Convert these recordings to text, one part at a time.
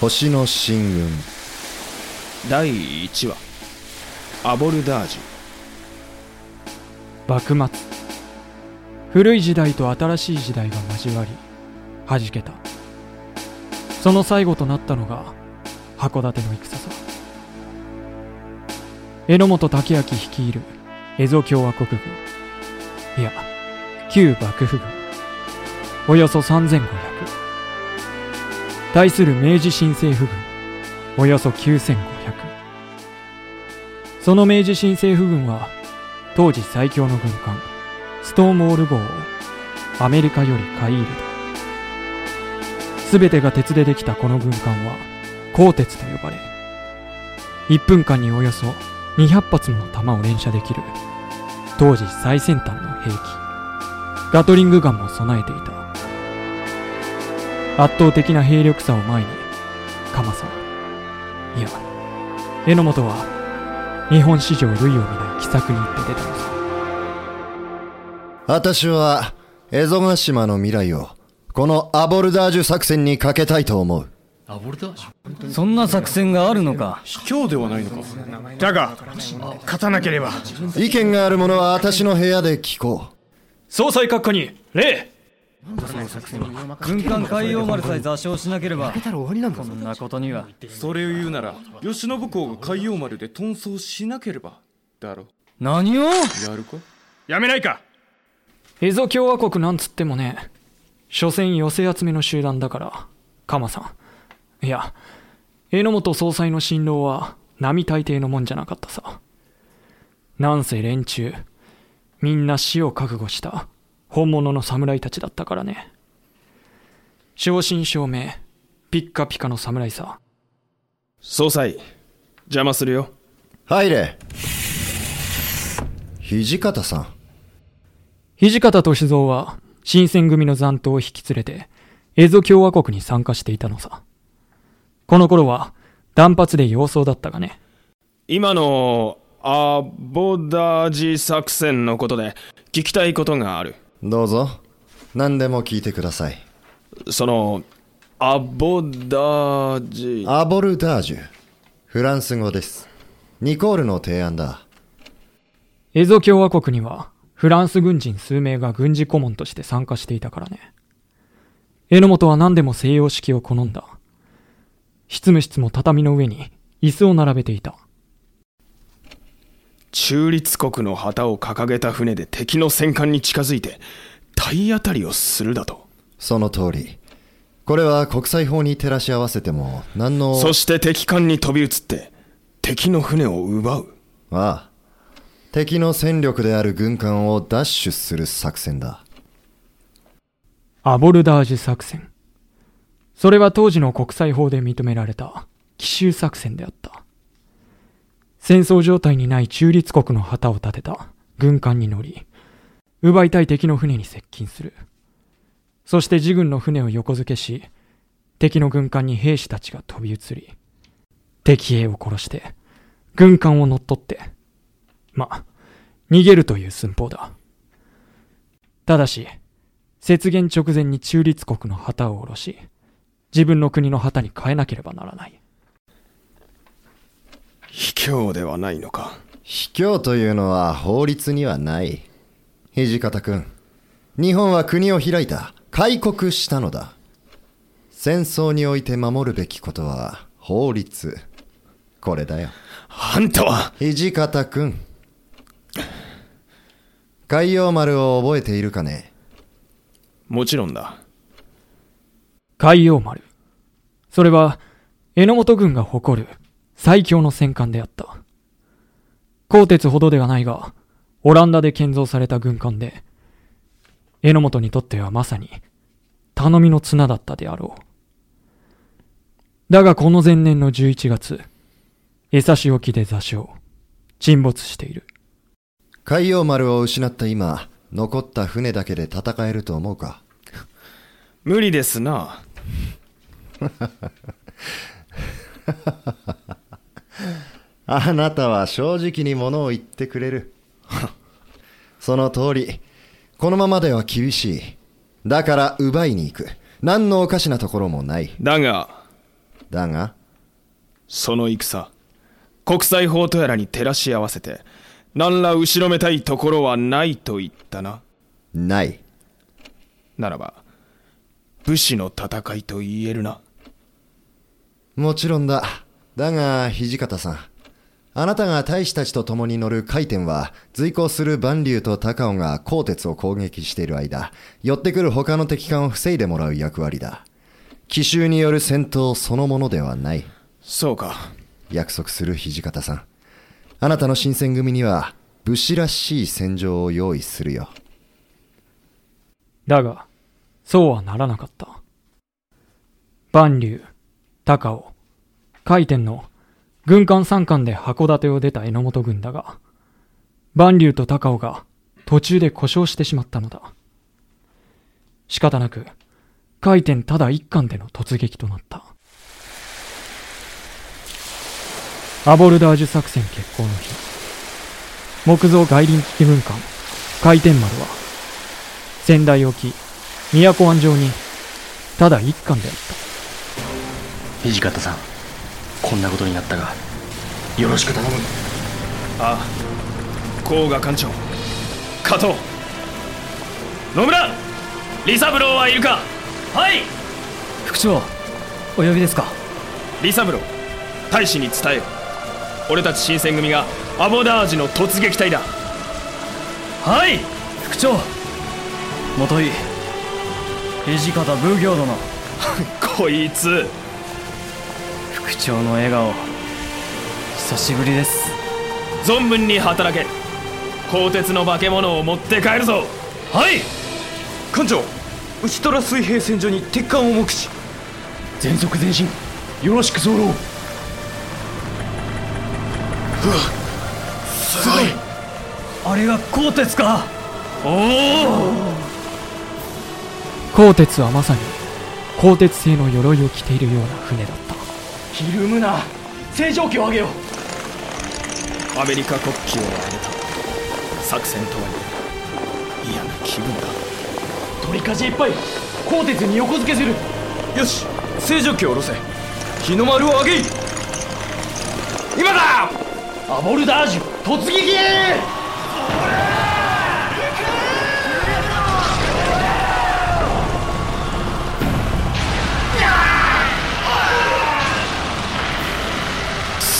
星の進軍。第1話アボルダージュ。幕末。古い時代と新しい時代が交わり弾けた。その最後となったのが函館の戦。さ榎本武明率いる蝦夷共和国軍。いや旧幕府軍。およそ3500対する明治新政府軍。およそ9500その明治新政府軍は当時最強の軍艦ストーンウォール号をアメリカより買い入れた。全てが鉄でできたこの軍艦は鋼鉄と呼ばれ1分間におよそ200発もの弾を連射できる当時最先端の兵器。ガトリングガンも備えていた。圧倒的な兵力差を前に鎌さんいや榎本は日本史上類を見ない奇策にって出たのさ。私は蝦夷ヶ島の未来をこのアボルダージュ作戦にかけたいと思う。アボルダージュ？そんな作戦があるのか？卑怯ではないのか。だが勝たなければ。意見がある者は私の部屋で聞こう。総裁閣下に礼軍艦海洋丸さえ座礁しなければ。こんなことには。それを言うなら慶喜公が海洋丸で遁走しなければ。だろ。何を？やるか？やめないか。蝦夷共和国なんつってもね所詮寄せ集めの集団だから鎌さん。いや榎本総裁の辛労は並大抵のもんじゃなかったさ。なんせ連中みんな死を覚悟した本物の侍たちだったからね。正真正銘ピッカピカの侍さ。総裁邪魔するよ。入れ。土方さん。土方歳三は新選組の残党を引き連れて蝦夷共和国に参加していたのさ。この頃は断髪で様相だったがね。今のアボダージ作戦のことで聞きたいことがあるどうぞ。何でも聞いてください。そのアボダージ。アボルダージュ。フランス語です。ニコールの提案だ。蝦夷共和国にはフランス軍人数名が軍事顧問として参加していたからね。榎本は何でも西洋式を好んだ。執務室も畳の上に椅子を並べていた中立国の旗を掲げた船で敵の戦艦に近づいて体当たりをするだと。その通り。これは国際法に照らし合わせても何のそして敵艦に飛び移って敵の船を奪う。ああ。敵の戦力である軍艦を奪取する作戦だ。アボルダージュ作戦。それは当時の国際法で認められた奇襲作戦であった戦争状態にない中立国の旗を立てた軍艦に乗り、奪いたい敵の船に接近する。そして自軍の船を横付けし、敵の軍艦に兵士たちが飛び移り、敵兵を殺して、軍艦を乗っ取って、ま、逃げるという寸法だ。ただし、雪原直前に中立国の旗を下ろし、自分の国の旗に変えなければならない。卑怯ではないのか？卑怯というのは法律にはない。土方君日本は国を開いた開国したのだ。戦争において守るべきことは法律。これだよ。あんたは？土方君海洋丸を覚えているかね？もちろんだ。海洋丸。それは榎本軍が誇る最強の戦艦であった。鋼鉄ほどではないが、オランダで建造された軍艦で、榎本にとってはまさに、頼みの綱だったであろう。だがこの前年の11月、江差し沖で座礁、沈没している。海洋丸を失った今、残った船だけで戦えると思うか？無理ですな。あなたは正直にものを言ってくれる。その通り、このままでは厳しい。だから奪いに行く。何のおかしなところもない。だが、だがその戦国際法とやらに照らし合わせて何ら後ろめたいところはないと言ったなないならば武士の戦いと言えるなもちろんだだが土方さんあなたが大使たちと共に乗る回転は随行する万竜と高尾が鋼鉄を攻撃している間寄ってくる他の敵艦を防いでもらう役割だ。奇襲による戦闘そのものではない。そうか。約束する土方さん。あなたの新選組には武士らしい戦場を用意するよ。だが、そうはならなかった。万竜、高尾、海天の軍艦三艦で函館を出た榎本軍だが、万竜と高尾が途中で故障してしまったのだ。仕方なく、海天ただ一艦での突撃となった。アボルダージュ作戦決行の日、木造外輪機軍艦、海天丸は、仙台沖、都湾上に、ただ一艦であった。土方さんこんなことになったがよろしく頼む。ああ甲賀艦長加藤。野村李三郎はいるか？はい！副長お呼びですか？李三郎大使に伝えよ。俺たち新選組がアボダージュの突撃隊だ。はい！副長元井土方奉行殿。こいつ副長の笑顔。久しぶりです。存分に働け。鋼鉄の化け物を持って帰るぞ。はい。艦長内虎水平線上に鉄艦を目視。全速前進。よろしく候すごい。あれが鋼鉄か。おお。鋼鉄はまさに鋼鉄製の鎧を着ているような船だったひるむな。正常期を上げよアメリカ国旗を上げた。作戦とはいえ嫌な気分だ。取りかじいっぱい鋼鉄に横付けする。よし正常期を下ろせ。日の丸を上げい。今だ！アボルダージュ突撃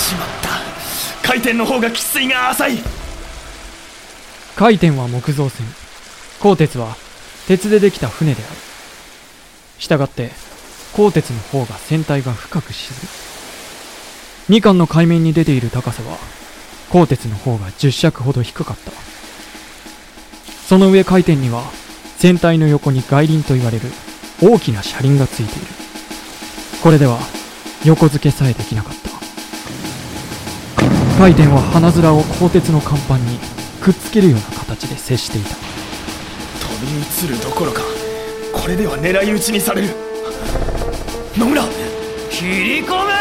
しまった。回転の方が喫水が浅い。回転は木造船。鋼鉄は鉄でできた船である。したがって鋼鉄の方が船体が深く沈む。2艦の海面に出ている高さは鋼鉄の方が10尺ほど低かった。その上回転には船体の横に外輪と言われる大きな車輪がついている。これでは横付けさえできなかった。回転は花面を鋼鉄の甲板にくっつけるような形で接していた。飛び移るどころかこれでは狙い撃ちにされる。野村！切り込め！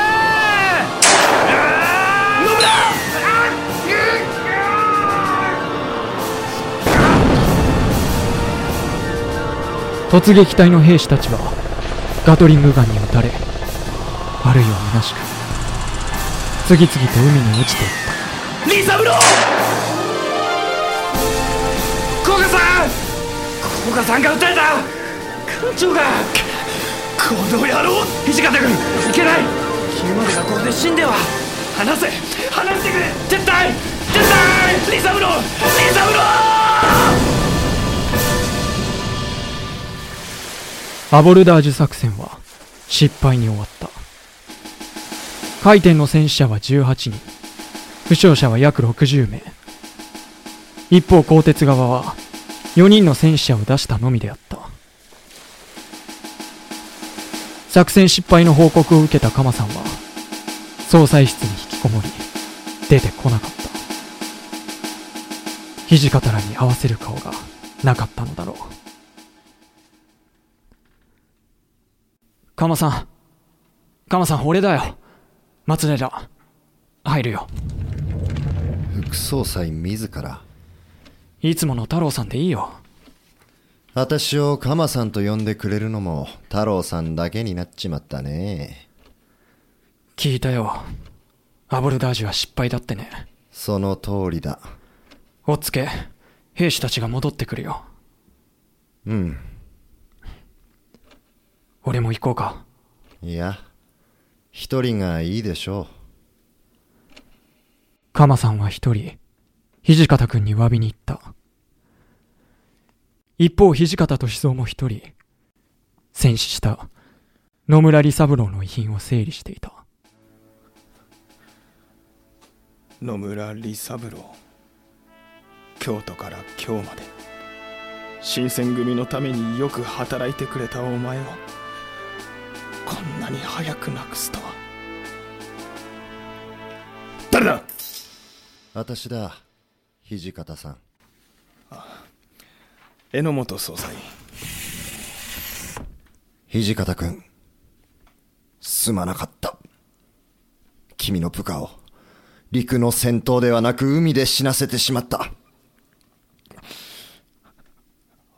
突撃隊の兵士たちはガトリングガンに撃たれあるいは虚しく次々と海に落ちていった。リサブロ古賀さん！古賀さんが撃たれた！艦長が！この野郎！土方君！いけない！君までがこれで死んでは！離せ！離してくれ！絶対絶対リサブロリサブロアボルダージュ作戦は失敗に終わった回転の戦死者は18人。負傷者は約60名。一方鋼鉄側は4人の戦死者を出したのみであった。作戦失敗の報告を受けた鎌さんは総裁室に引きこもり出てこなかった。土方らに合わせる顔がなかったのだろう。鎌さん鎌さん俺だよ。松寺入るよ副総裁自らいつもの太郎さんでいいよ私をカマさんと呼んでくれるのも太郎さんだけになっちまったね聞いたよ。アボルダージュは失敗だってね。その通りだ。おっつけ、兵士たちが戻ってくるよ。うん。俺も行こうか。いや、一人がいいでしょカマさんは一人、土方君に詫びに行った。一方、土方歳三も一人、戦死した野村利三郎の遺品を整理していた。野村利三郎京都から今日まで新選組のためによく働いてくれたお前をこんなに早く亡くすとは誰だ？う。私だ、土方さん。榎本捜査員土方君、すまなかった。君の部下を、陸の戦闘ではなく海で死なせてしまった。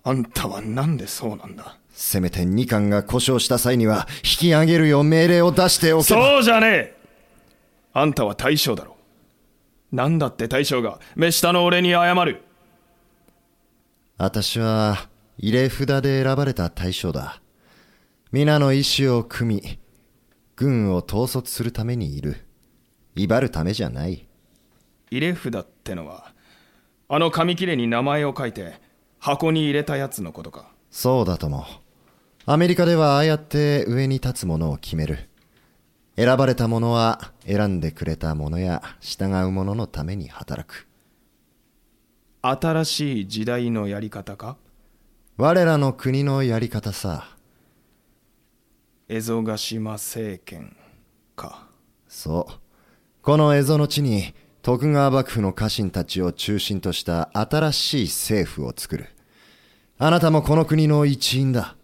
あんたはなんでそうなんだ？せめて二艦が故障した際には、引き上げるよう命令を出しておけば。そうじゃねえあんたは大将だろなんだって大将が目下の俺に謝る私は、入れ札で選ばれた大将だ。皆の意志を組み、軍を統率するためにいる。威張るためじゃない。入れ札ってのはあの紙切れに名前を書いて箱に入れたやつのことかそうだとも。アメリカではああやって上に立つものを決める。選ばれた者は選んでくれた者や従う者のために働く。新しい時代のやり方か？我らの国のやり方さ。蝦夷ヶ島政権か？そう。この蝦夷の地に徳川幕府の家臣たちを中心とした新しい政府を作る。あなたもこの国の一員だ。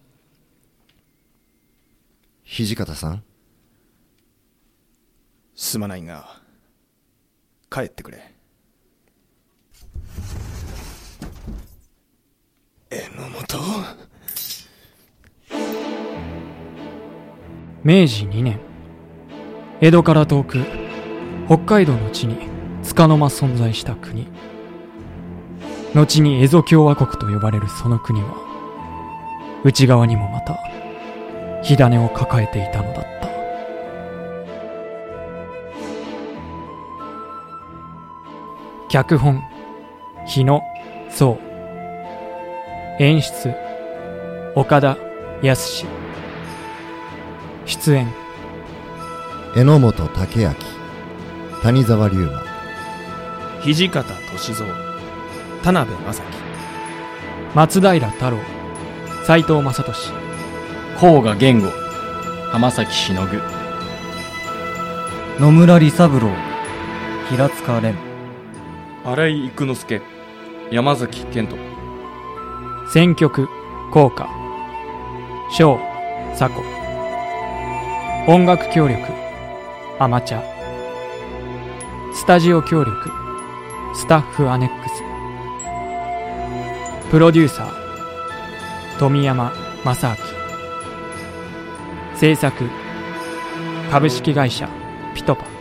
土方さん？すまないが帰ってくれ。榎本？明治2年、江戸から遠く、北海道の地に束の間存在した国。後に蝦夷共和国と呼ばれるその国は、内側にもまた、火種を抱えていたのだった。脚本、日野、壮。演出、岡田康。出演、榎本武明、谷沢龍馬、土方歳三田辺正樹松平太郎、斎藤正俊、甲賀源吾浜崎忍野村利三郎平塚蓮。新井育之助山崎賢人。選曲、効果、小、佐古、音楽協力、アマチャ、スタジオ協力、スタッフアネックス、プロデューサー、富山正明、制作、株式会社、ピトパ。